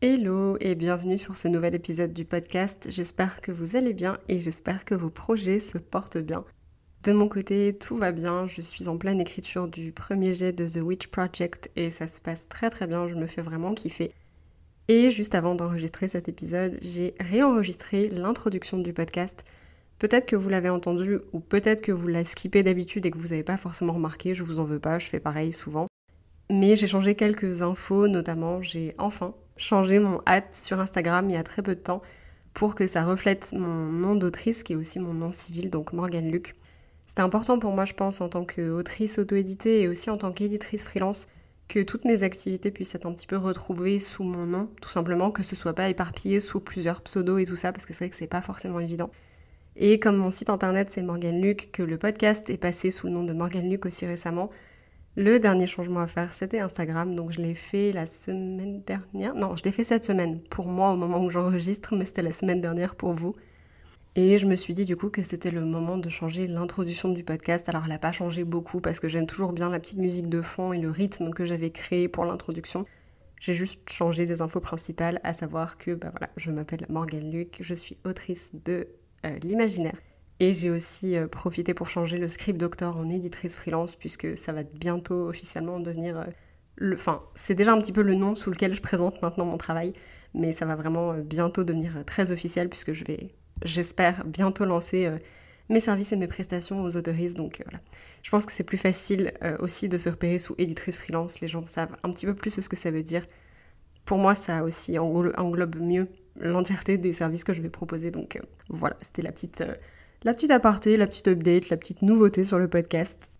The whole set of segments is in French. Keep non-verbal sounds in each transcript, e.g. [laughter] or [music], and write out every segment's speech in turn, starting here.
Hello et bienvenue sur ce nouvel épisode du podcast. J'espère que vous allez bien et j'espère que vos projets se portent bien. De mon côté, tout va bien. Je suis en pleine écriture du premier jet de The Witch Project et ça se passe très très bien. Je me fais vraiment kiffer. Et juste avant d'enregistrer cet épisode, j'ai réenregistré l'introduction du podcast. Peut-être que vous l'avez entendu ou peut-être que vous la skippez d'habitude et que vous n'avez pas forcément remarqué. Je vous en veux pas, je fais pareil souvent. Mais j'ai changé quelques infos, notamment j'ai enfin changé mon hâte sur Instagram il y a très peu de temps pour que ça reflète mon nom d'autrice qui est aussi mon nom civil, donc Morgane Luc. C'était important pour moi, je pense, en tant qu'autrice auto-éditée et aussi en tant qu'éditrice freelance, que toutes mes activités puissent être un petit peu retrouvées sous mon nom, tout simplement, que ce soit pas éparpillé sous plusieurs pseudos et tout ça, parce que c'est vrai que c'est pas forcément évident. Et comme mon site internet c'est Morgane Luc, que le podcast est passé sous le nom de Morgane Luc aussi récemment, le dernier changement à faire, c'était Instagram. Donc je l'ai fait la semaine dernière. Non, je l'ai fait cette semaine pour moi au moment où j'enregistre, mais c'était la semaine dernière pour vous. Et je me suis dit du coup que c'était le moment de changer l'introduction du podcast. Alors elle n'a pas changé beaucoup parce que j'aime toujours bien la petite musique de fond et le rythme que j'avais créé pour l'introduction. J'ai juste changé les infos principales, à savoir que bah voilà, je m'appelle Morgane Luc, je suis autrice de euh, l'imaginaire et j'ai aussi euh, profité pour changer le script doctor en éditrice freelance, puisque ça va bientôt officiellement devenir euh, le. Enfin, c'est déjà un petit peu le nom sous lequel je présente maintenant mon travail, mais ça va vraiment euh, bientôt devenir très officiel, puisque je vais, j'espère, bientôt lancer mes services et mes prestations aux autoristes. Donc voilà. Je pense que c'est plus facile aussi de se repérer sous éditrice freelance. Les gens savent un petit peu plus ce que ça veut dire. Pour moi, ça aussi englobe mieux l'entièreté des services que je vais proposer. Donc voilà, c'était la petite la petite aparté, la petite update, la petite nouveauté sur le podcast.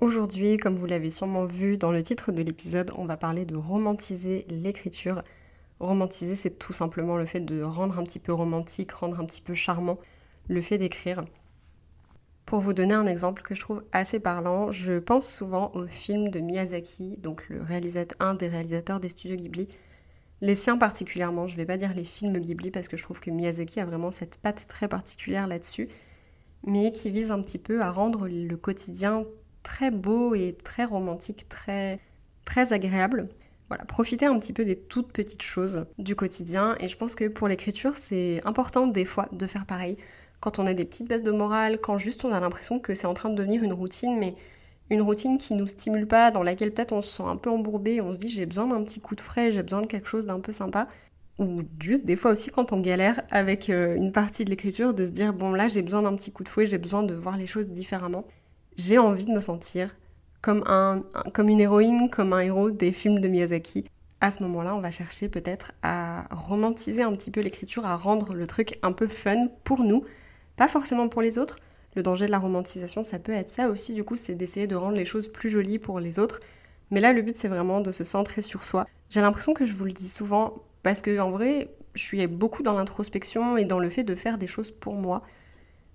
Aujourd'hui, comme vous l'avez sûrement vu dans le titre de l'épisode, on va parler de romantiser l'écriture. Romantiser, c'est tout simplement le fait de rendre un petit peu romantique, rendre un petit peu charmant le fait d'écrire. Pour vous donner un exemple que je trouve assez parlant, je pense souvent au film de Miyazaki, donc le réalisateur, un des réalisateurs des studios Ghibli, les siens particulièrement, je vais pas dire les films Ghibli parce que je trouve que Miyazaki a vraiment cette patte très particulière là-dessus, mais qui vise un petit peu à rendre le quotidien très beau et très romantique, très, très agréable. Voilà, profiter un petit peu des toutes petites choses du quotidien et je pense que pour l'écriture, c'est important des fois de faire pareil. Quand on a des petites baisses de morale, quand juste on a l'impression que c'est en train de devenir une routine, mais une routine qui nous stimule pas, dans laquelle peut-être on se sent un peu embourbé, on se dit j'ai besoin d'un petit coup de frais, j'ai besoin de quelque chose d'un peu sympa. Ou juste des fois aussi quand on galère avec euh, une partie de l'écriture, de se dire bon là j'ai besoin d'un petit coup de fouet, j'ai besoin de voir les choses différemment. J'ai envie de me sentir comme, un, comme une héroïne, comme un héros des films de Miyazaki. À ce moment-là, on va chercher peut-être à romantiser un petit peu l'écriture, à rendre le truc un peu fun pour nous, pas forcément pour les autres, le danger de la romantisation, ça peut être ça aussi, du coup, c'est d'essayer de rendre les choses plus jolies pour les autres. Mais là, le but, c'est vraiment de se centrer sur soi. J'ai l'impression que je vous le dis souvent, parce que en vrai, je suis beaucoup dans l'introspection et dans le fait de faire des choses pour moi.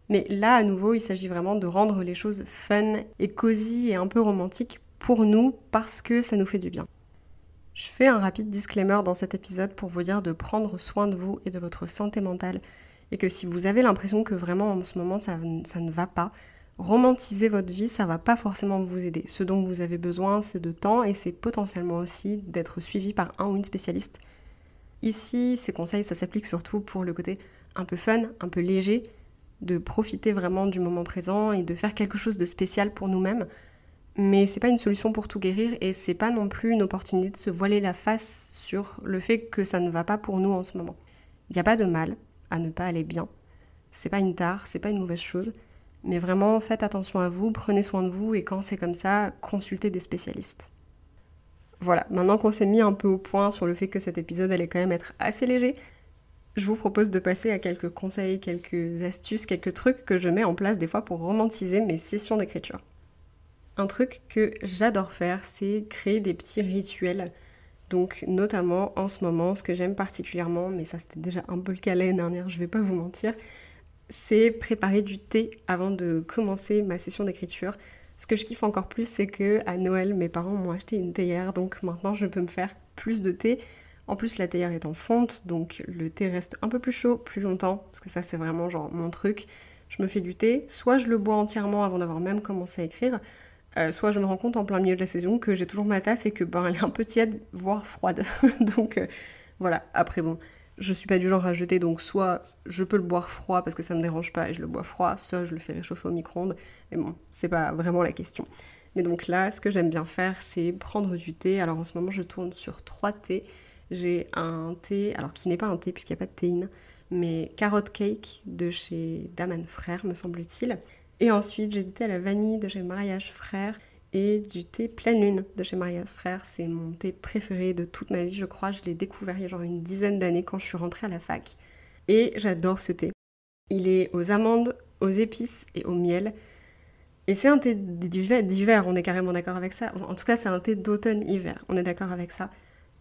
Mais là, à nouveau, il s'agit vraiment de rendre les choses fun et cosy et un peu romantiques pour nous parce que ça nous fait du bien. Je fais un rapide disclaimer dans cet épisode pour vous dire de prendre soin de vous et de votre santé mentale et que si vous avez l'impression que vraiment en ce moment ça, ça ne va pas, romantiser votre vie, ça va pas forcément vous aider. Ce dont vous avez besoin, c'est de temps et c'est potentiellement aussi d'être suivi par un ou une spécialiste. Ici, ces conseils, ça s'applique surtout pour le côté un peu fun, un peu léger, de profiter vraiment du moment présent et de faire quelque chose de spécial pour nous-mêmes. Mais c'est pas une solution pour tout guérir et c'est pas non plus une opportunité de se voiler la face sur le fait que ça ne va pas pour nous en ce moment. Il n'y a pas de mal, à ne pas aller bien. C'est pas une tare, c'est pas une mauvaise chose, mais vraiment faites attention à vous, prenez soin de vous et quand c'est comme ça, consultez des spécialistes. Voilà, maintenant qu'on s'est mis un peu au point sur le fait que cet épisode allait quand même être assez léger, je vous propose de passer à quelques conseils, quelques astuces, quelques trucs que je mets en place des fois pour romantiser mes sessions d'écriture. Un truc que j'adore faire, c'est créer des petits rituels Donc notamment en ce moment, ce que j'aime particulièrement, mais ça c'était déjà un peu le cas l'année dernière, je vais pas vous mentir, c'est préparer du thé avant de commencer ma session d'écriture. Ce que je kiffe encore plus, c'est que à Noël, mes parents m'ont acheté une théière, donc maintenant je peux me faire plus de thé. En plus, la théière est en fonte, donc le thé reste un peu plus chaud plus longtemps, parce que ça c'est vraiment genre mon truc. Je me fais du thé, soit je le bois entièrement avant d'avoir même commencé à écrire, euh, soit je me rends compte en plein milieu de la saison que j'ai toujours ma tasse et que ben elle est un peu tiède, voire froide. [laughs] donc euh, voilà, après bon, je suis pas du genre à jeter, donc soit je peux le boire froid parce que ça me dérange pas et je le bois froid, soit je le fais réchauffer au micro-ondes. Mais bon, c'est pas vraiment la question. Mais donc là, ce que j'aime bien faire, c'est prendre du thé. Alors en ce moment, je tourne sur trois thés. J'ai un thé, alors qui n'est pas un thé puisqu'il n'y a pas de théine, mais carotte cake de chez Daman Frère, me semble-t-il. Et ensuite, j'ai du thé à la vanille de chez Mariage Frère et du thé pleine lune de chez Mariage Frère. C'est mon thé préféré de toute ma vie, je crois. Je l'ai découvert il y a genre une dizaine d'années quand je suis rentrée à la fac. Et j'adore ce thé. Il est aux amandes, aux épices et au miel. Et c'est un thé d'hiver, on est carrément d'accord avec ça. En tout cas, c'est un thé d'automne-hiver, on est d'accord avec ça.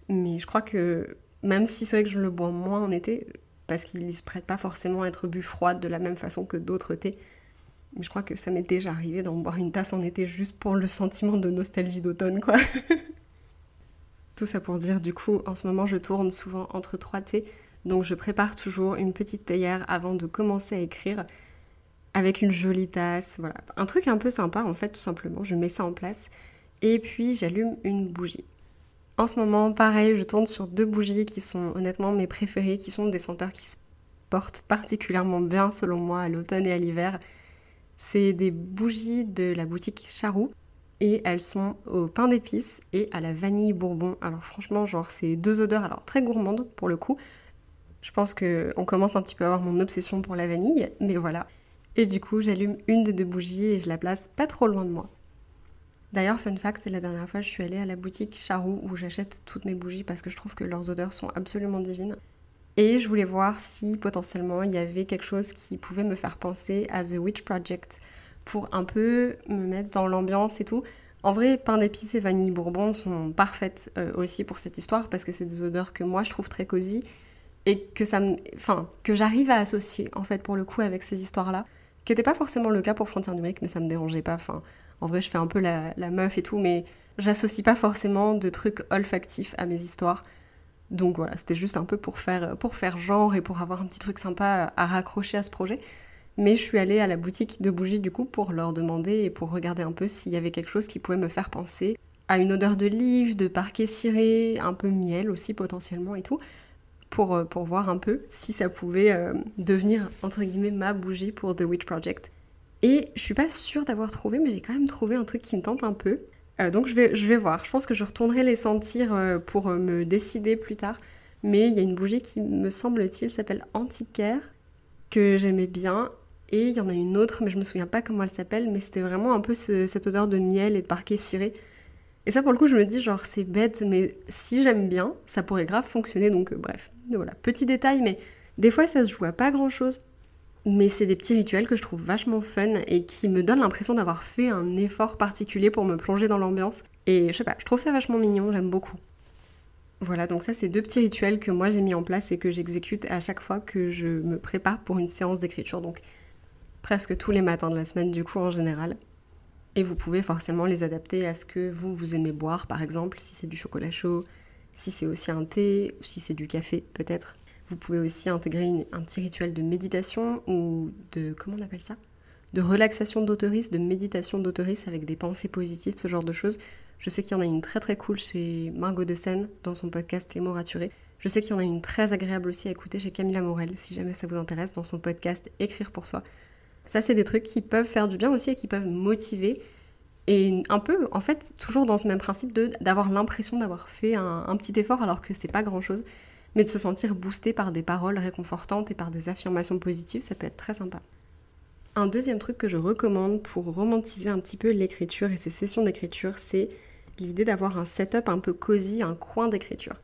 Mais je crois que même si c'est vrai que je le bois moins en été, parce qu'il ne se prête pas forcément à être bu froid de la même façon que d'autres thés, je crois que ça m'est déjà arrivé d'en boire une tasse en été juste pour le sentiment de nostalgie d'automne, quoi. [laughs] Tout ça pour dire, du coup, en ce moment, je tourne souvent entre trois thés. Donc, je prépare toujours une petite théière avant de commencer à écrire avec une jolie tasse. Voilà. Un truc un peu sympa, en fait, tout simplement. Je mets ça en place. Et puis, j'allume une bougie. En ce moment, pareil, je tourne sur deux bougies qui sont honnêtement mes préférées, qui sont des senteurs qui se portent particulièrement bien, selon moi, à l'automne et à l'hiver. C'est des bougies de la boutique Charou et elles sont au pain d'épices et à la vanille bourbon. Alors franchement, genre c'est deux odeurs alors très gourmandes pour le coup. Je pense que on commence un petit peu à avoir mon obsession pour la vanille, mais voilà. Et du coup, j'allume une des deux bougies et je la place pas trop loin de moi. D'ailleurs, fun fact, la dernière fois, je suis allée à la boutique Charou où j'achète toutes mes bougies parce que je trouve que leurs odeurs sont absolument divines. Et je voulais voir si potentiellement il y avait quelque chose qui pouvait me faire penser à The Witch Project pour un peu me mettre dans l'ambiance et tout. En vrai, pain d'épices et vanille bourbon sont parfaites euh, aussi pour cette histoire parce que c'est des odeurs que moi je trouve très cosy et que ça me, enfin, que j'arrive à associer en fait pour le coup avec ces histoires-là, qui n'était pas forcément le cas pour Frontières numériques, mais ça me dérangeait pas. En vrai, je fais un peu la, la meuf et tout, mais j'associe pas forcément de trucs olfactifs à mes histoires. Donc voilà, c'était juste un peu pour faire, pour faire genre et pour avoir un petit truc sympa à raccrocher à ce projet. Mais je suis allée à la boutique de bougies du coup pour leur demander et pour regarder un peu s'il y avait quelque chose qui pouvait me faire penser à une odeur de livre, de parquet ciré, un peu miel aussi potentiellement et tout, pour, euh, pour voir un peu si ça pouvait euh, devenir entre guillemets ma bougie pour The Witch Project. Et je suis pas sûre d'avoir trouvé, mais j'ai quand même trouvé un truc qui me tente un peu. Euh, donc je vais, je vais voir. Je pense que je retournerai les sentir euh, pour euh, me décider plus tard. Mais il y a une bougie qui, me semble-t-il, s'appelle Antiquaire, que j'aimais bien. Et il y en a une autre, mais je me souviens pas comment elle s'appelle, mais c'était vraiment un peu cette odeur de miel et de parquet ciré. Et ça, pour le coup, je me dis, genre, c'est bête, mais si j'aime bien, ça pourrait grave fonctionner. Donc, bref, voilà, petit détail, mais des fois, ça se joue à pas grand-chose mais c'est des petits rituels que je trouve vachement fun et qui me donnent l'impression d'avoir fait un effort particulier pour me plonger dans l'ambiance. Et je sais pas, je trouve ça vachement mignon, j'aime beaucoup. Voilà, donc ça c'est deux petits rituels que moi j'ai mis en place et que j'exécute à chaque fois que je me prépare pour une séance d'écriture, donc presque tous les matins de la semaine du coup en général. Et vous pouvez forcément les adapter à ce que vous, vous aimez boire, par exemple, si c'est du chocolat chaud, si c'est aussi un thé, si c'est du café peut-être. Vous pouvez aussi intégrer un petit rituel de méditation ou de, comment on appelle ça? De relaxation d'autoris, de méditation d'autoris avec des pensées positives, ce genre de choses. Je sais qu'il y en a une très très cool chez Margot de Seine dans son podcast Les mots raturés. Je sais qu'il y en a une très agréable aussi à écouter chez Camilla Morel, si jamais ça vous intéresse, dans son podcast Écrire pour soi. Ça, c'est des trucs qui peuvent faire du bien aussi et qui peuvent motiver. Et un peu, en fait, toujours dans ce même principe d'avoir l'impression d'avoir fait un, un, petit effort alors que c'est pas grand chose mais de se sentir boosté par des paroles réconfortantes et par des affirmations positives, ça peut être très sympa. Un deuxième truc que je recommande pour romantiser un petit peu l'écriture et ces sessions d'écriture, c'est l'idée d'avoir un setup un peu cosy, un coin d'écriture.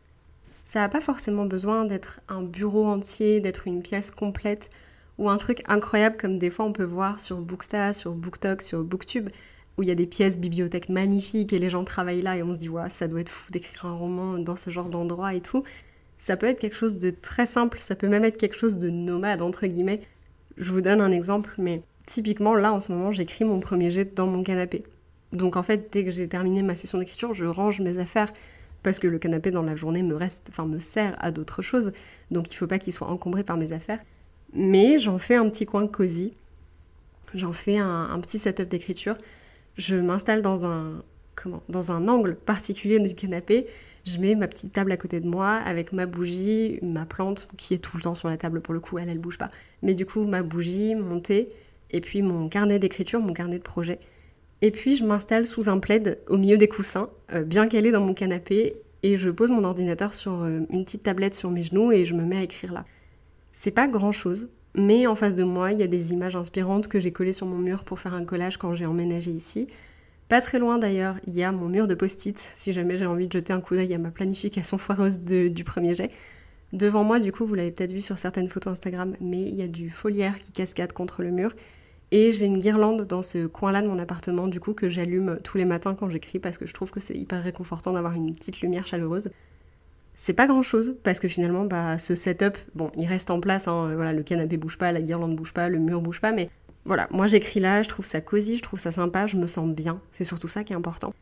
Ça n'a pas forcément besoin d'être un bureau entier, d'être une pièce complète ou un truc incroyable comme des fois on peut voir sur Booksta, sur BookTok, sur Booktube, où il y a des pièces bibliothèques magnifiques et les gens travaillent là et on se dit, ouais, ça doit être fou d'écrire un roman dans ce genre d'endroit et tout. Ça peut être quelque chose de très simple, ça peut même être quelque chose de nomade, entre guillemets. Je vous donne un exemple, mais typiquement, là, en ce moment, j'écris mon premier jet dans mon canapé. Donc en fait, dès que j'ai terminé ma session d'écriture, je range mes affaires parce que le canapé dans la journée me reste, enfin me sert à d'autres choses. Donc il faut pas qu'il soit encombré par mes affaires. Mais j'en fais un petit coin cosy. J'en fais un, petit setup d'écriture. Je m'installe dans un comment dans un angle particulier du canapé. Je mets ma petite table à côté de moi avec ma bougie, ma plante qui est tout le temps sur la table pour le coup, elle elle bouge pas. Mais du coup ma bougie, mon thé et puis mon carnet d'écriture, mon carnet de projet. Et puis je m'installe sous un plaid au milieu des coussins, euh, bien calé dans mon canapé, et je pose mon ordinateur sur euh, une petite tablette sur mes genoux et je me mets à écrire là. C'est pas grand chose, mais en face de moi, il y a des images inspirantes que j'ai collées sur mon mur pour faire un collage quand j'ai emménagé ici. Pas très loin d'ailleurs, il y a mon mur de post-it, si jamais j'ai envie de jeter un coup d'œil à ma planification foireuse du premier jet. Devant moi, du coup, vous l'avez peut-être vu sur certaines photos Instagram, mais il y a du foliaire qui cascade contre le mur. Et j'ai une guirlande dans ce coin-là de mon appartement, du coup, que j'allume tous les matins quand j'écris parce que je trouve que c'est hyper réconfortant d'avoir une petite lumière chaleureuse. C'est pas grand chose parce que finalement, bah, ce setup, bon, il reste en place. Hein, voilà, le canapé bouge pas, la guirlande bouge pas, le mur bouge pas, mais voilà, moi j'écris là, je trouve ça cosy, je trouve ça sympa, je me sens bien. C'est surtout ça qui est important.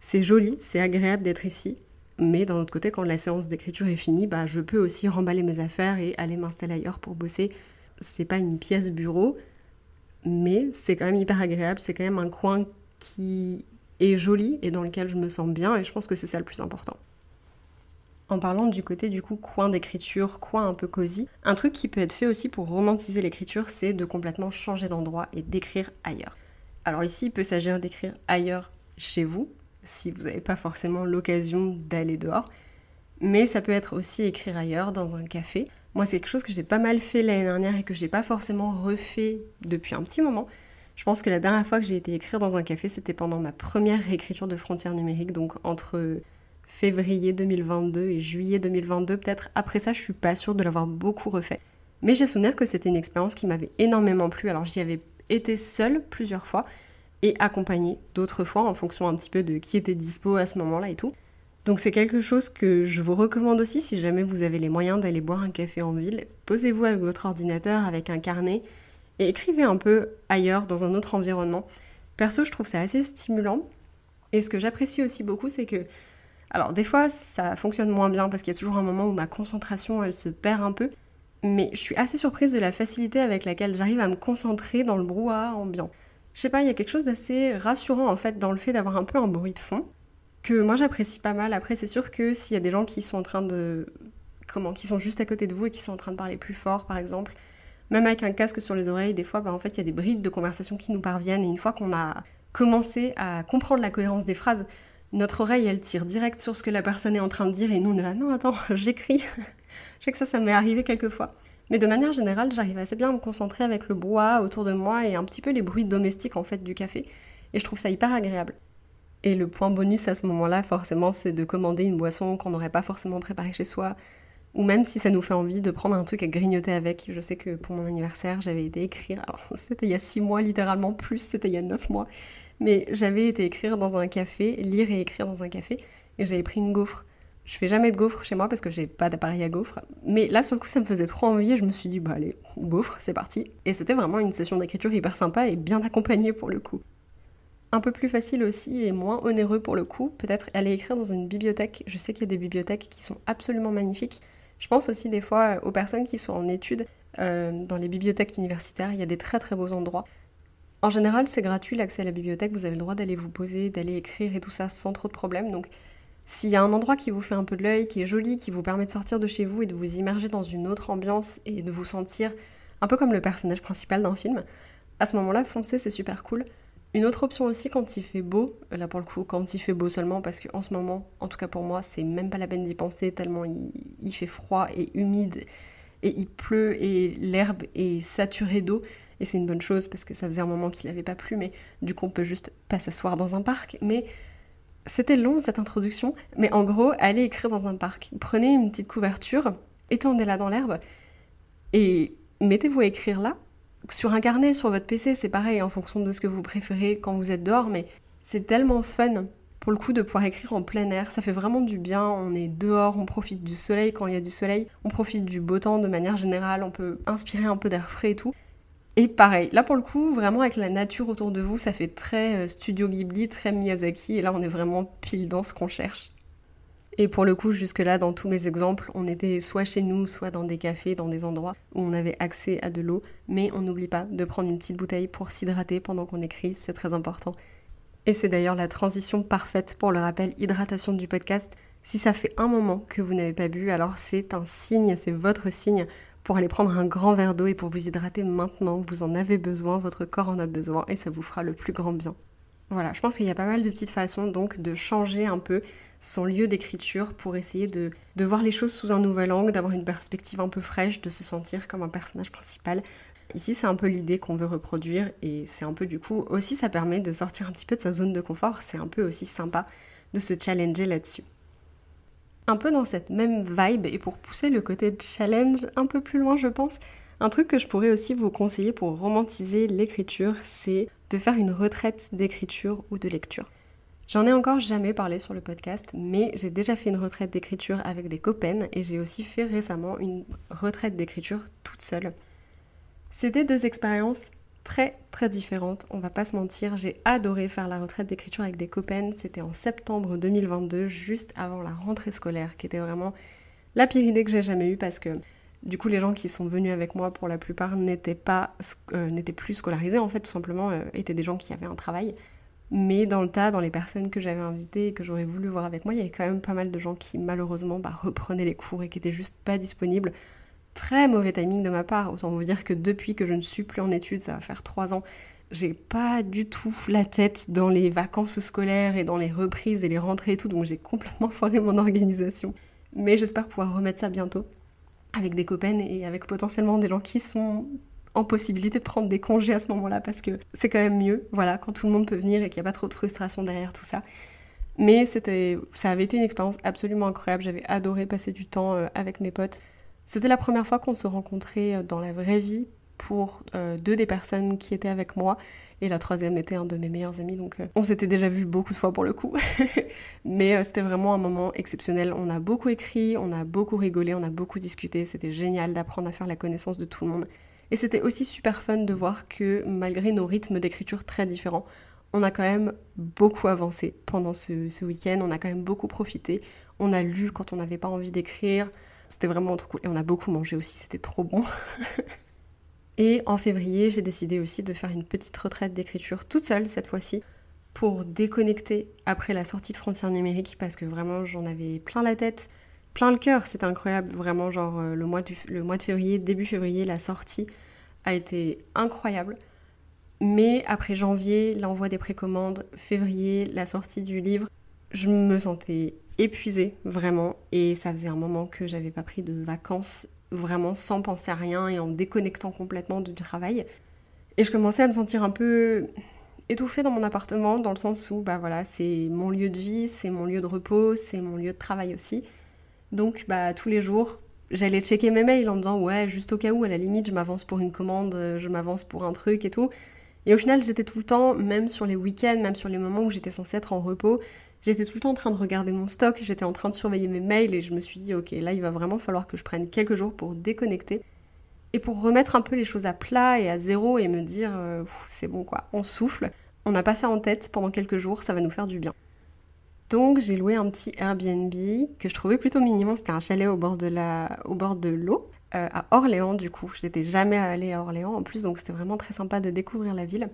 C'est joli, c'est agréable d'être ici, mais d'un autre côté, quand la séance d'écriture est finie, bah, je peux aussi remballer mes affaires et aller m'installer ailleurs pour bosser. C'est pas une pièce bureau, mais c'est quand même hyper agréable, c'est quand même un coin qui est joli et dans lequel je me sens bien et je pense que c'est ça le plus important. En parlant du côté du coup coin d'écriture, coin un peu cosy, un truc qui peut être fait aussi pour romantiser l'écriture, c'est de complètement changer d'endroit et d'écrire ailleurs. Alors ici, il peut s'agir d'écrire ailleurs chez vous, si vous n'avez pas forcément l'occasion d'aller dehors, mais ça peut être aussi écrire ailleurs, dans un café, moi, c'est quelque chose que j'ai pas mal fait l'année dernière et que j'ai pas forcément refait depuis un petit moment. Je pense que la dernière fois que j'ai été écrire dans un café, c'était pendant ma première réécriture de Frontières numériques, donc entre février 2022 et juillet 2022. Peut-être après ça, je suis pas sûre de l'avoir beaucoup refait. Mais j'ai souvenir que c'était une expérience qui m'avait énormément plu. Alors j'y avais été seule plusieurs fois et accompagnée d'autres fois en fonction un petit peu de qui était dispo à ce moment-là et tout. Donc c'est quelque chose que je vous recommande aussi si jamais vous avez les moyens d'aller boire un café en ville. Posez-vous avec votre ordinateur, avec un carnet et écrivez un peu ailleurs, dans un autre environnement. Perso, je trouve ça assez stimulant. Et ce que j'apprécie aussi beaucoup, c'est que... Alors des fois, ça fonctionne moins bien parce qu'il y a toujours un moment où ma concentration, elle se perd un peu. Mais je suis assez surprise de la facilité avec laquelle j'arrive à me concentrer dans le brouhaha ambiant. Je sais pas, il y a quelque chose d'assez rassurant en fait dans le fait d'avoir un peu un bruit de fond que moi j'apprécie pas mal. Après, c'est sûr que s'il y a des gens qui sont en train de. Comment Qui sont juste à côté de vous et qui sont en train de parler plus fort, par exemple, même avec un casque sur les oreilles, des fois, bah, en fait, il y a des brides de conversation qui nous parviennent. Et une fois qu'on a commencé à comprendre la cohérence des phrases, notre oreille, elle tire direct sur ce que la personne est en train de dire et nous, on est là, non, attends, [laughs] j'écris. Je sais que ça, ça m'est arrivé quelques fois. Mais de manière générale, j'arrive assez bien à me concentrer avec le bois autour de moi et un petit peu les bruits domestiques en fait du café. Et je trouve ça hyper agréable. Et le point bonus à ce moment-là, forcément, c'est de commander une boisson qu'on n'aurait pas forcément préparée chez soi, ou même si ça nous fait envie de prendre un truc à grignoter avec. Je sais que pour mon anniversaire, j'avais été écrire, alors [laughs] c'était il y a six mois littéralement, plus c'était il y a neuf mois, mais j'avais été écrire dans un café, lire et écrire dans un café, et j'avais pris une gaufre. Je fais jamais de gaufre chez moi parce que j'ai pas d'appareil à gaufre, mais là sur le coup ça me faisait trop envie et je me suis dit bah allez, gaufre, c'est parti. Et c'était vraiment une session d'écriture hyper sympa et bien accompagnée pour le coup. Un peu plus facile aussi et moins onéreux pour le coup, peut-être aller écrire dans une bibliothèque. Je sais qu'il y a des bibliothèques qui sont absolument magnifiques. Je pense aussi des fois aux personnes qui sont en études euh, dans les bibliothèques universitaires. Il y a des très très beaux endroits. En général, c'est gratuit l'accès à la bibliothèque. Vous avez le droit d'aller vous poser, d'aller écrire et tout ça sans trop de problèmes. Donc, s'il y a un endroit qui vous fait un peu de l'œil, qui est joli, qui vous permet de sortir de chez vous et de vous immerger dans une autre ambiance et de vous sentir un peu comme le personnage principal d'un film, à ce moment-là, foncez, c'est super cool. Une autre option aussi quand il fait beau, là pour le coup quand il fait beau seulement parce qu'en ce moment, en tout cas pour moi, c'est même pas la peine d'y penser tellement il, fait froid et humide et il pleut et l'herbe est saturée d'eau et c'est une bonne chose parce que ça faisait un moment qu'il n'avait pas plu mais du coup on peut juste pas s'asseoir dans un parc mais c'était long cette introduction mais en gros allez écrire dans un parc, prenez une petite couverture, étendez-la dans l'herbe et mettez-vous à écrire là sur un carnet, sur votre PC, c'est pareil, en fonction de ce que vous préférez quand vous êtes dehors, mais c'est tellement fun pour le coup de pouvoir écrire en plein air. Ça fait vraiment du bien, on est dehors, on profite du soleil quand il y a du soleil, on profite du beau temps de manière générale, on peut inspirer un peu d'air frais et tout. Et pareil, là pour le coup, vraiment avec la nature autour de vous, ça fait très euh, Studio Ghibli, très Miyazaki, et là on est vraiment pile dans ce qu'on cherche. Et pour le coup, jusque-là, dans tous mes exemples, on était soit chez nous, soit dans des cafés, dans des endroits où on avait accès à de l'eau, mais on n'oublie pas de prendre une petite bouteille pour s'hydrater pendant qu'on écrit, c'est très important. Et c'est d'ailleurs la transition parfaite pour le rappel hydratation du podcast. Si ça fait un moment que vous n'avez pas bu, alors c'est un signe, c'est votre signe pour aller prendre un grand verre d'eau et pour vous hydrater maintenant. Vous en avez besoin, votre corps en a besoin et ça vous fera le plus grand bien. Voilà, je pense qu'il y a pas mal de petites façons donc de changer un peu son lieu d'écriture pour essayer de, de, voir les choses sous un nouvel angle, d'avoir une perspective un peu fraîche, de se sentir comme un personnage principal. Ici, c'est un peu l'idée qu'on veut reproduire et c'est un peu du coup aussi ça permet de sortir un petit peu de sa zone de confort. C'est un peu aussi sympa de se challenger là-dessus un peu dans cette même vibe et pour pousser le côté challenge un peu plus loin, je pense, un truc que je pourrais aussi vous conseiller pour romantiser l'écriture, c'est de faire une retraite d'écriture ou de lecture. J'en ai encore jamais parlé sur le podcast, mais j'ai déjà fait une retraite d'écriture avec des copains et j'ai aussi fait récemment une retraite d'écriture toute seule. C'était deux expériences très très différente, on va pas se mentir. J'ai adoré faire la retraite d'écriture avec des copains. C'était en septembre 2022, juste avant la rentrée scolaire, qui était vraiment la pire idée que j'ai jamais eue parce que du coup les gens qui sont venus avec moi pour la plupart n'étaient pas euh, n'étaient plus scolarisés en fait tout simplement euh, étaient des gens qui avaient un travail. Mais dans le tas, dans les personnes que j'avais invitées et que j'aurais voulu voir avec moi, il y avait quand même pas mal de gens qui malheureusement bah, reprenaient les cours et qui étaient juste pas disponibles très mauvais timing de ma part. Autant vous dire que depuis que je ne suis plus en études, ça va faire trois ans, j'ai pas du tout la tête dans les vacances scolaires et dans les reprises et les rentrées et tout, donc j'ai complètement [laughs] foiré mon organisation. Mais j'espère pouvoir remettre ça bientôt avec des copains et avec potentiellement des gens qui sont en possibilité de prendre des congés à ce moment-là parce que c'est quand même mieux, voilà, quand tout le monde peut venir et qu'il n'y a pas trop de frustration derrière tout ça. Mais c'était, ça avait été une expérience absolument incroyable. J'avais adoré passer du temps euh, avec mes potes. C'était la première fois qu'on se rencontrait euh, dans la vraie vie pour euh, deux des personnes qui étaient avec moi. Et la troisième était un de mes meilleurs amis, donc euh, on s'était déjà vu beaucoup de fois pour le coup. [laughs] Mais c'était vraiment un moment exceptionnel. On a beaucoup écrit, on a beaucoup rigolé, on a beaucoup discuté. C'était génial d'apprendre à faire la connaissance de tout le monde. Et c'était aussi super fun de voir que malgré nos rythmes d'écriture très différents, on a quand même beaucoup avancé pendant ce, ce week-end. On a quand même beaucoup profité. On a lu quand on n'avait pas envie d'écrire. C'était vraiment trop cool. Et on a beaucoup mangé aussi, c'était trop bon. [laughs] et en février, j'ai décidé aussi de faire une petite retraite d'écriture toute seule cette fois-ci pour déconnecter après la sortie de Frontières numériques parce que vraiment j'en avais plein la tête, plein le cœur. C'était incroyable, vraiment genre euh, le mois, le mois de février, début février, la sortie a été incroyable. Mais après janvier, l'envoi des précommandes, février, la sortie du livre, je me sentais épuisée vraiment et ça faisait un moment que j'avais pas pris de vacances vraiment sans penser à rien et en déconnectant complètement du travail. Et je commençais à me sentir un peu étouffée dans mon appartement dans le sens où bah voilà, c'est mon lieu de vie, c'est mon lieu de repos, c'est mon lieu de travail aussi. Donc bah tous les jours, j'allais checker mes mails en me disant ouais, juste au cas où à la limite, je m'avance pour une commande, je m'avance pour un truc et tout. Et au final, j'étais tout le temps, même sur les week-ends, même sur les moments où j'étais censée être en repos, J'étais tout le temps en train de regarder mon stock, j'étais en train de surveiller mes mails et je me suis dit, ok, là il va vraiment falloir que je prenne quelques jours pour déconnecter et pour remettre un peu les choses à plat et à zéro et me dire, euh, c'est bon quoi, on souffle, on a pas ça en tête pendant quelques jours, ça va nous faire du bien. Donc j'ai loué un petit Airbnb que je trouvais plutôt mignon, c'était un chalet au bord de au bord de l'eau. Euh, à Orléans du coup, je n'étais jamais allée à Orléans en plus donc c'était vraiment très sympa de découvrir la ville.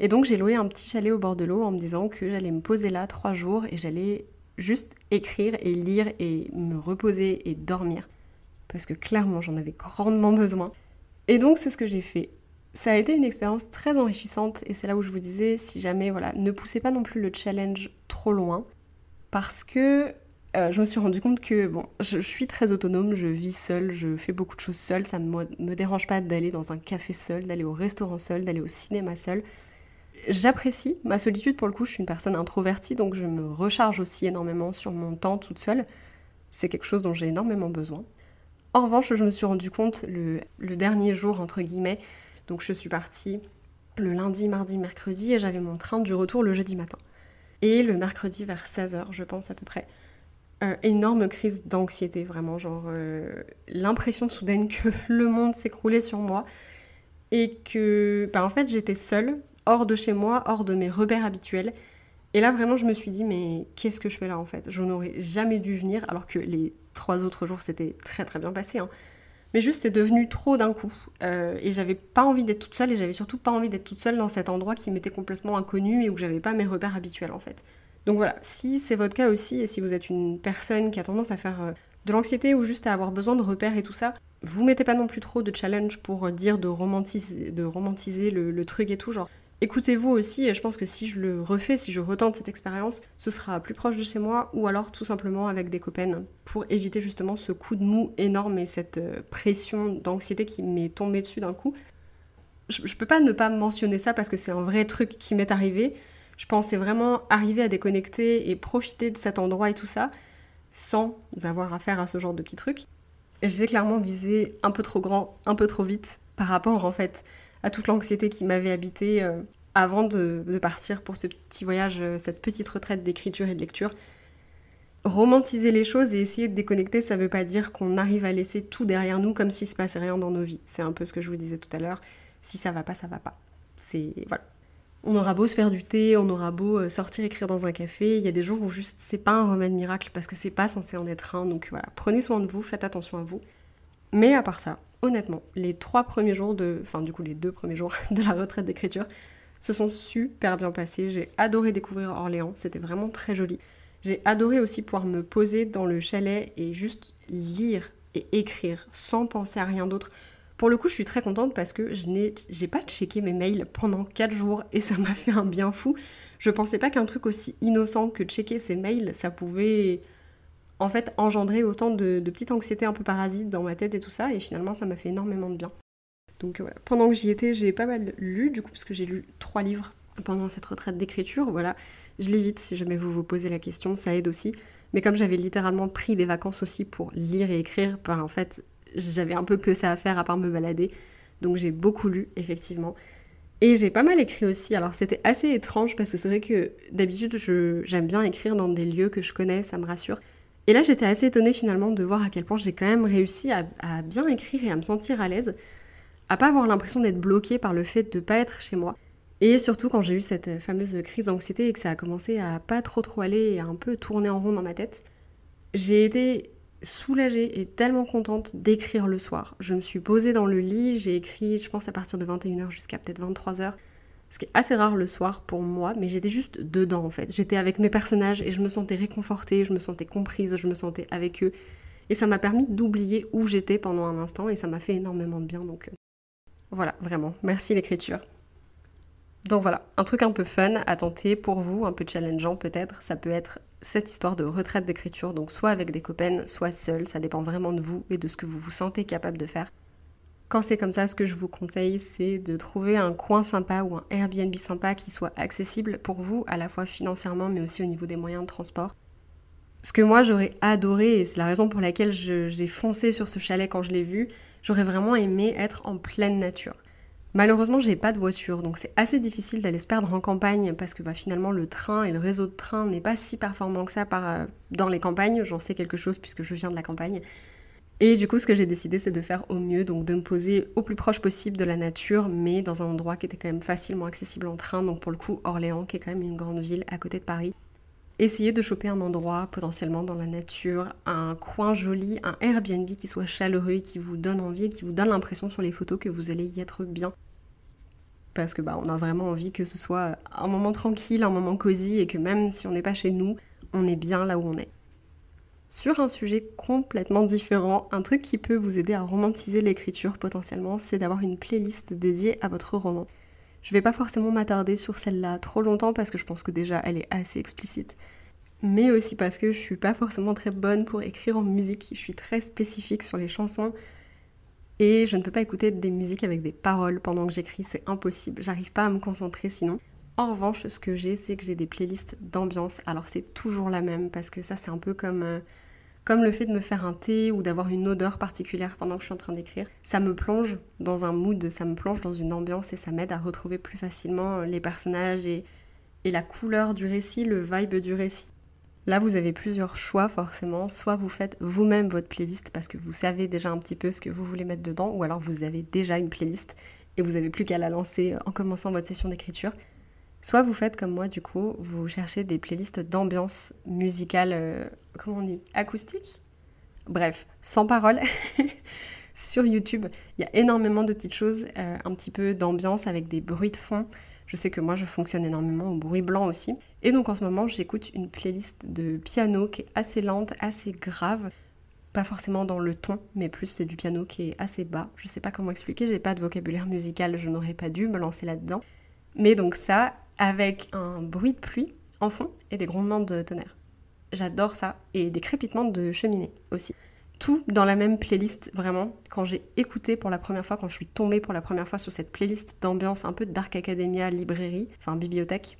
Et donc j'ai loué un petit chalet au bord de l'eau en me disant que j'allais me poser là trois jours et j'allais juste écrire et lire et me reposer et dormir. Parce que clairement j'en avais grandement besoin. Et donc c'est ce que j'ai fait. Ça a été une expérience très enrichissante et c'est là où je vous disais si jamais voilà, ne poussez pas non plus le challenge trop loin parce que euh, je me suis rendu compte que bon, je, suis très autonome, je vis seule, je fais beaucoup de choses seule, ça ne me, me dérange pas d'aller dans un café seul, d'aller au restaurant seul, d'aller au cinéma seul j'apprécie ma solitude pour le coup, je suis une personne introvertie donc je me recharge aussi énormément sur mon temps toute seule. C'est quelque chose dont j'ai énormément besoin. En revanche, je me suis rendu compte le, dernier jour, entre guillemets, Donc je suis partie le lundi, mardi, mercredi et j'avais mon train du retour le jeudi matin. Et le mercredi vers 16h, je pense à peu près, énorme crise d'anxiété, vraiment, genre euh, l'impression soudaine que [laughs] le monde s'écroulait sur moi et que, bah, en fait, j'étais seule, hors de chez moi, hors de mes repères habituels. Et là, vraiment, je me suis dit, mais qu'est-ce que je fais là en fait? Je n'aurais jamais dû venir, alors que les trois autres jours, c'était très très bien passé. Hein. Mais juste, c'est devenu trop d'un coup. Euh, et j'avais pas envie d'être toute seule, et j'avais surtout pas envie d'être toute seule dans cet endroit qui m'était complètement inconnu et où j'avais pas mes repères habituels en fait. Donc voilà, si c'est votre cas aussi, et si vous êtes une personne qui a tendance à faire euh, de l'anxiété ou juste à avoir besoin de repères et tout ça, vous mettez pas non plus trop de challenge pour dire de romantiser, de romantiser le, le truc et tout. Genre, Écoutez-vous aussi, et je pense que si je le refais, si je retente cette expérience, ce sera plus proche de chez moi ou alors tout simplement avec des copaines pour éviter justement ce coup de mou énorme et cette euh, pression d'anxiété qui m'est tombée dessus d'un coup. Je, je, peux pas ne pas mentionner ça parce que c'est un vrai truc qui m'est arrivé. Je pensais vraiment arriver à déconnecter et profiter de cet endroit et tout ça sans avoir affaire à ce genre de petits trucs. J'ai clairement visé un peu trop grand, un peu trop vite par rapport en fait à toute l'anxiété qui m'avait habité euh, avant de, partir pour ce petit voyage, euh, cette petite retraite d'écriture et de lecture. Romantiser les choses et essayer de déconnecter, ça veut pas dire qu'on arrive à laisser tout derrière nous comme s'il se passait rien dans nos vies. C'est un peu ce que je vous disais tout à l'heure. Si ça va pas, ça va pas. Voilà. On aura beau se faire du thé, on aura beau euh, sortir écrire dans un café, il y a des jours où juste c'est pas un remède miracle parce que c'est pas censé en être un. Donc voilà, prenez soin de vous, faites attention à vous. Mais à part ça, honnêtement, les trois premiers jours de, enfin du coup les deux premiers jours [laughs] de la retraite d'écriture se sont super bien passés. J'ai adoré découvrir Orléans, c'était vraiment très joli. J'ai adoré aussi pouvoir me poser dans le chalet et juste lire et écrire sans penser à rien d'autre. Pour le coup, je suis très contente parce que je n'ai j'ai pas checké mes mails pendant 4 jours et ça m'a [laughs] fait un bien fou. Je pensais pas qu'un truc aussi innocent que checker ses mails, ça pouvait en fait engendrer autant de, petites anxiétés un peu parasites dans ma tête et tout ça, et finalement ça m'a fait énormément de bien. Donc voilà, pendant que j'y étais, j'ai pas mal lu, du coup, parce que j'ai lu trois livres pendant cette retraite d'écriture, voilà. Je lis vite si jamais vous vous posez la question, ça aide aussi. Mais comme j'avais littéralement pris des vacances aussi pour lire et écrire, ben en fait, j'avais un peu que ça à faire à part me balader. Donc j'ai beaucoup lu, effectivement. Et j'ai pas mal écrit aussi. Alors c'était assez étrange parce que c'est vrai que d'habitude, j'aime bien écrire dans des lieux que je connais, ça me rassure. Et là, j'étais assez étonnée finalement de voir à quel point j'ai quand même réussi à, bien écrire et à me sentir à l'aise, à pas avoir l'impression d'être bloquée par le fait de pas être chez moi. Et surtout quand j'ai eu cette fameuse crise d'anxiété et que ça a commencé à pas trop trop aller et à un peu tourner en rond dans ma tête, j'ai été soulagée et tellement contente d'écrire le soir. Je me suis posée dans le lit, j'ai écrit, je pense, à partir de 21h jusqu'à peut-être 23h ce qui est assez rare le soir pour moi, mais j'étais juste dedans en fait. J'étais avec mes personnages et je me sentais réconfortée, je me sentais comprise, je me sentais avec eux. Et ça m'a permis d'oublier où j'étais pendant un instant et ça m'a fait énormément de bien. Donc euh, voilà, vraiment, merci l'écriture. Donc voilà, un truc un peu fun à tenter pour vous, un peu challengeant peut-être, ça peut être cette histoire de retraite d'écriture, donc soit avec des copains, soit seul, ça dépend vraiment de vous et de ce que vous vous sentez capable de faire. Quand c'est comme ça, ce que je vous conseille, c'est de trouver un coin sympa ou un Airbnb sympa qui soit accessible pour vous, à la fois financièrement, mais aussi au niveau des moyens de transport. Ce que moi j'aurais adoré, et c'est la raison pour laquelle j'ai foncé sur ce chalet quand je l'ai vu, j'aurais vraiment aimé être en pleine nature. Malheureusement, j'ai pas de voiture, donc c'est assez difficile d'aller se perdre en campagne parce que bah, finalement le train et le réseau de train n'est pas si performant que ça euh, dans les campagnes. J'en sais quelque chose puisque je viens de la campagne. Et du coup, ce que j'ai décidé, c'est de faire au mieux, donc de me poser au plus proche possible de la nature, mais dans un endroit qui était quand même facilement accessible en train, donc pour le coup, Orléans, qui est quand même une grande ville à côté de Paris. Essayer de choper un endroit potentiellement dans la nature, un coin joli, un Airbnb qui soit chaleureux, qui vous donne envie, qui vous donne l'impression sur les photos que vous allez y être bien. Parce que bah on a vraiment envie que ce soit un moment tranquille, un moment cosy et que même si on n'est pas chez nous, on est bien là où on est sur un sujet complètement différent. Un truc qui peut vous aider à romantiser l'écriture potentiellement, c'est d'avoir une playlist dédiée à votre roman. Je vais pas forcément m'attarder sur celle-là trop longtemps parce que je pense que déjà elle est assez explicite. Mais aussi parce que je suis pas forcément très bonne pour écrire en musique. Je suis très spécifique sur les chansons. Et je ne peux pas écouter des musiques avec des paroles pendant que j'écris, c'est impossible. J'arrive pas à me concentrer sinon. En revanche, ce que j'ai, c'est que j'ai des playlists d'ambiance. Alors c'est toujours la même parce que ça, c'est un peu comme euh, comme le fait de me faire un thé ou d'avoir une odeur particulière pendant que je suis en train d'écrire. Ça me plonge dans un mood, ça me plonge dans une ambiance et ça m'aide à retrouver plus facilement les personnages et, la couleur du récit, le vibe du récit. Là, vous avez plusieurs choix forcément. Soit vous faites vous-même votre playlist parce que vous savez déjà un petit peu ce que vous voulez mettre dedans, ou alors vous avez déjà une playlist et vous n'avez plus qu'à la lancer en commençant votre session d'écriture. Soit vous faites comme moi, du coup, vous cherchez des playlists d'ambiance musicale, euh, comment on dit, acoustique Bref, sans parole. [laughs] Sur YouTube, il y a énormément de petites choses, euh, un petit peu d'ambiance avec des bruits de fond. Je sais que moi, je fonctionne énormément au bruit blanc aussi. Et donc en ce moment, j'écoute une playlist de piano qui est assez lente, assez grave. Pas forcément dans le ton, mais plus c'est du piano qui est assez bas. Je sais pas comment expliquer, j'ai pas de vocabulaire musical, je n'aurais pas dû me lancer là-dedans. Mais donc ça, avec un bruit de pluie en fond et des grondements de tonnerre. J'adore ça et des crépitements de cheminée aussi. Tout dans la même playlist, vraiment. Quand j'ai écouté pour la première fois, quand je suis tombée pour la première fois sur cette playlist d'ambiance un peu Dark Academia librairie, enfin bibliothèque,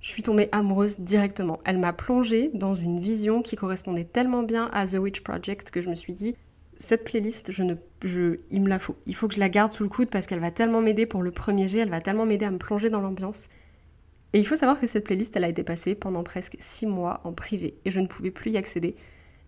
je suis tombée amoureuse directement. Elle m'a plongée dans une vision qui correspondait tellement bien à The Witch Project que je me suis dit, cette playlist, je ne, je, il me la faut. Il faut que je la garde sous le coude parce qu'elle va tellement m'aider pour le premier jet, elle va tellement m'aider à me plonger dans l'ambiance. Et il faut savoir que cette playlist, elle a été passée pendant presque 6 mois en privé et je ne pouvais plus y accéder.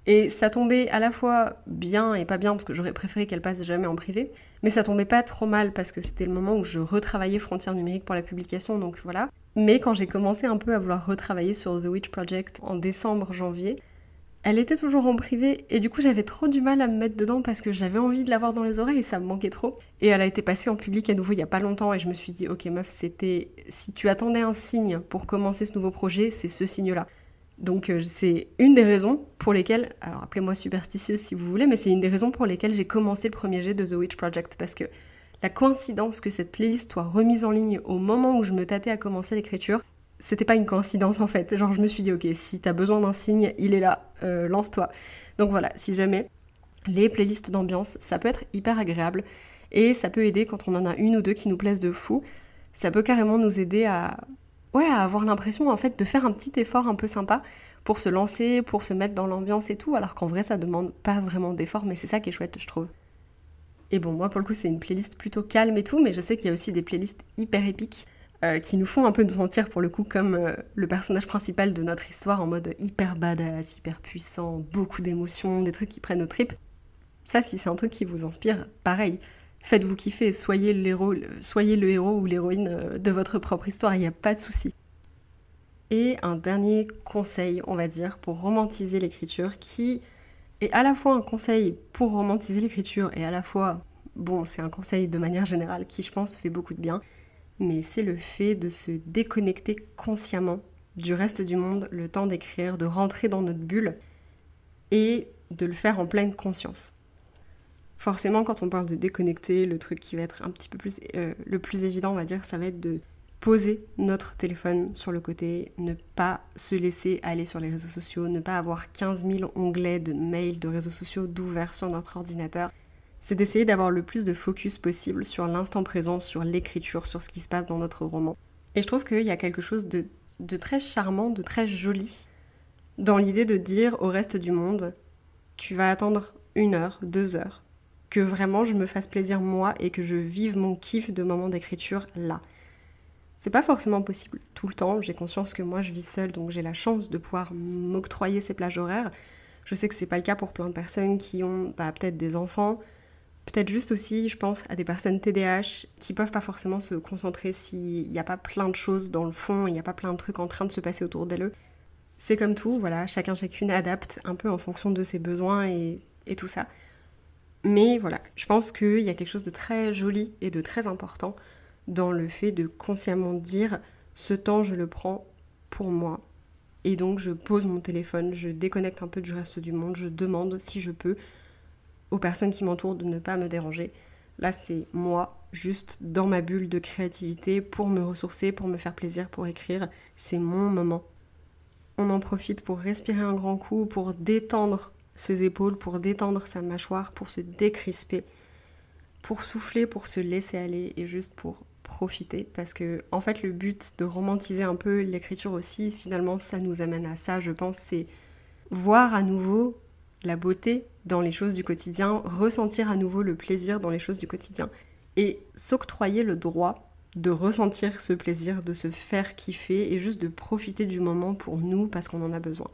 Et ça tombait à la fois bien et pas bien parce que j'aurais préféré qu'elle passe jamais en privé, mais ça tombait pas trop mal parce que c'était le moment où je retravaillais Frontières numériques pour la publication, donc voilà. Mais quand j'ai commencé un peu à vouloir retravailler sur The Witch Project en décembre, janvier, elle était toujours en privé et du coup j'avais trop du mal à me mettre dedans parce que j'avais envie de l'avoir dans les oreilles et ça me manquait trop. Et elle a été passée en public à nouveau il y a pas longtemps et je me suis dit ok meuf c'était si tu attendais un signe pour commencer ce nouveau projet c'est ce signe là. Donc euh, c'est une des raisons pour lesquelles, alors appelez-moi superstitieuse si vous voulez, mais c'est une des raisons pour lesquelles j'ai commencé le premier jet de The Witch Project parce que la coïncidence que cette playlist soit remise en ligne au moment où je me tâtais à commencer l'écriture, c'était pas une coïncidence en fait. Genre je me suis dit ok si t'as besoin d'un signe, il est là, euh, lance-toi. Donc voilà, si jamais les playlists d'ambiance, ça peut être hyper agréable et ça peut aider quand on en a une ou deux qui nous plaisent de fou. Ça peut carrément nous aider à, ouais, à avoir l'impression en fait de faire un petit effort un peu sympa pour se lancer, pour se mettre dans l'ambiance et tout, alors qu'en vrai ça demande pas vraiment d'effort, mais c'est ça qui est chouette, je trouve. Et bon, moi pour le coup c'est une playlist plutôt calme et tout, mais je sais qu'il y a aussi des playlists hyper épiques euh, qui nous font un peu nous sentir pour le coup comme euh, le personnage principal de notre histoire en mode hyper badass, hyper puissant, beaucoup d'émotions, des trucs qui prennent nos tripes. Ça, si c'est un truc qui vous inspire, pareil, faites-vous kiffer, soyez, soyez le héros ou l'héroïne euh, de votre propre histoire, il n'y a pas de souci. Et un dernier conseil, on va dire, pour romantiser l'écriture, qui est à la fois un conseil pour romantiser l'écriture et à la fois, bon, c'est un conseil de manière générale qui, je pense, fait beaucoup de bien mais c'est le fait de se déconnecter consciemment du reste du monde, le temps d'écrire, de rentrer dans notre bulle et de le faire en pleine conscience. Forcément, quand on parle de déconnecter, le truc qui va être un petit peu plus euh, le plus évident, on va dire, ça va être de poser notre téléphone sur le côté, ne pas se laisser aller sur les réseaux sociaux, ne pas avoir 15 000 onglets de mails, de réseaux sociaux d'ouvert sur notre ordinateur c'est d'essayer d'avoir le plus de focus possible sur l'instant présent, sur l'écriture, sur ce qui se passe dans notre roman. Et je trouve qu'il y a quelque chose de, très charmant, de très joli dans l'idée de dire au reste du monde, tu vas attendre une heure, deux heures, que vraiment je me fasse plaisir moi et que je vive mon kiff de moment d'écriture là. C'est pas forcément possible tout le temps, j'ai conscience que moi je vis seule donc j'ai la chance de pouvoir m'octroyer ces plages horaires. Je sais que c'est pas le cas pour plein de personnes qui ont bah, peut-être des enfants, Peut-être juste aussi, je pense, à des personnes TDAH qui peuvent pas forcément se concentrer s'il n'y a pas plein de choses dans le fond, il n'y a pas plein de trucs en train de se passer autour d'elles. C'est comme tout, voilà, chacun chacune adapte un peu en fonction de ses besoins et, et tout ça. Mais voilà, je pense qu'il y a quelque chose de très joli et de très important dans le fait de consciemment dire ce temps je le prends pour moi. Et donc je pose mon téléphone, je déconnecte un peu du reste du monde, je demande si je peux aux personnes qui m'entourent de ne pas me déranger. Là, c'est moi, juste dans ma bulle de créativité, pour me ressourcer, pour me faire plaisir, pour écrire. C'est mon moment. On en profite pour respirer un grand coup, pour détendre ses épaules, pour détendre sa mâchoire, pour se décrisper, pour souffler, pour se laisser aller et juste pour profiter. Parce que, en fait, le but de romantiser un peu l'écriture aussi, finalement, ça nous amène à ça, je pense, c'est voir à nouveau la beauté dans les choses du quotidien, ressentir à nouveau le plaisir dans les choses du quotidien et s'octroyer le droit de ressentir ce plaisir, de se faire kiffer et juste de profiter du moment pour nous parce qu'on en a besoin.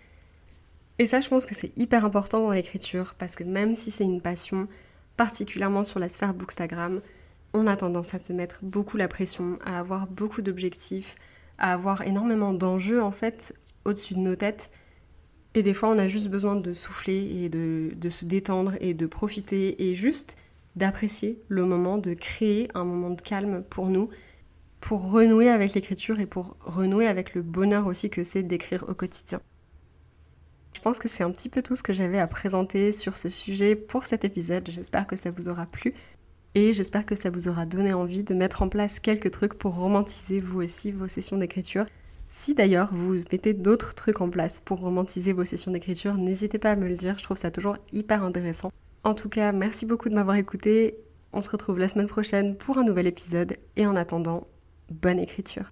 Et ça, je pense que c'est hyper important dans l'écriture parce que même si c'est une passion, particulièrement sur la sphère Bookstagram, on a tendance à se mettre beaucoup la pression, à avoir beaucoup d'objectifs, à avoir énormément d'enjeux en fait au-dessus de nos têtes. Et des fois, on a juste besoin de souffler et de, se détendre et de profiter et juste d'apprécier le moment, de créer un moment de calme pour nous, pour renouer avec l'écriture et pour renouer avec le bonheur aussi que c'est d'écrire au quotidien. Je pense que c'est un petit peu tout ce que j'avais à présenter sur ce sujet pour cet épisode. J'espère que ça vous aura plu et j'espère que ça vous aura donné envie de mettre en place quelques trucs pour romantiser vous aussi vos sessions d'écriture. Si d'ailleurs vous mettez d'autres trucs en place pour romantiser vos sessions d'écriture, n'hésitez pas à me le dire, je trouve ça toujours hyper intéressant. En tout cas, merci beaucoup de m'avoir écouté. On se retrouve la semaine prochaine pour un nouvel épisode et en attendant, bonne écriture.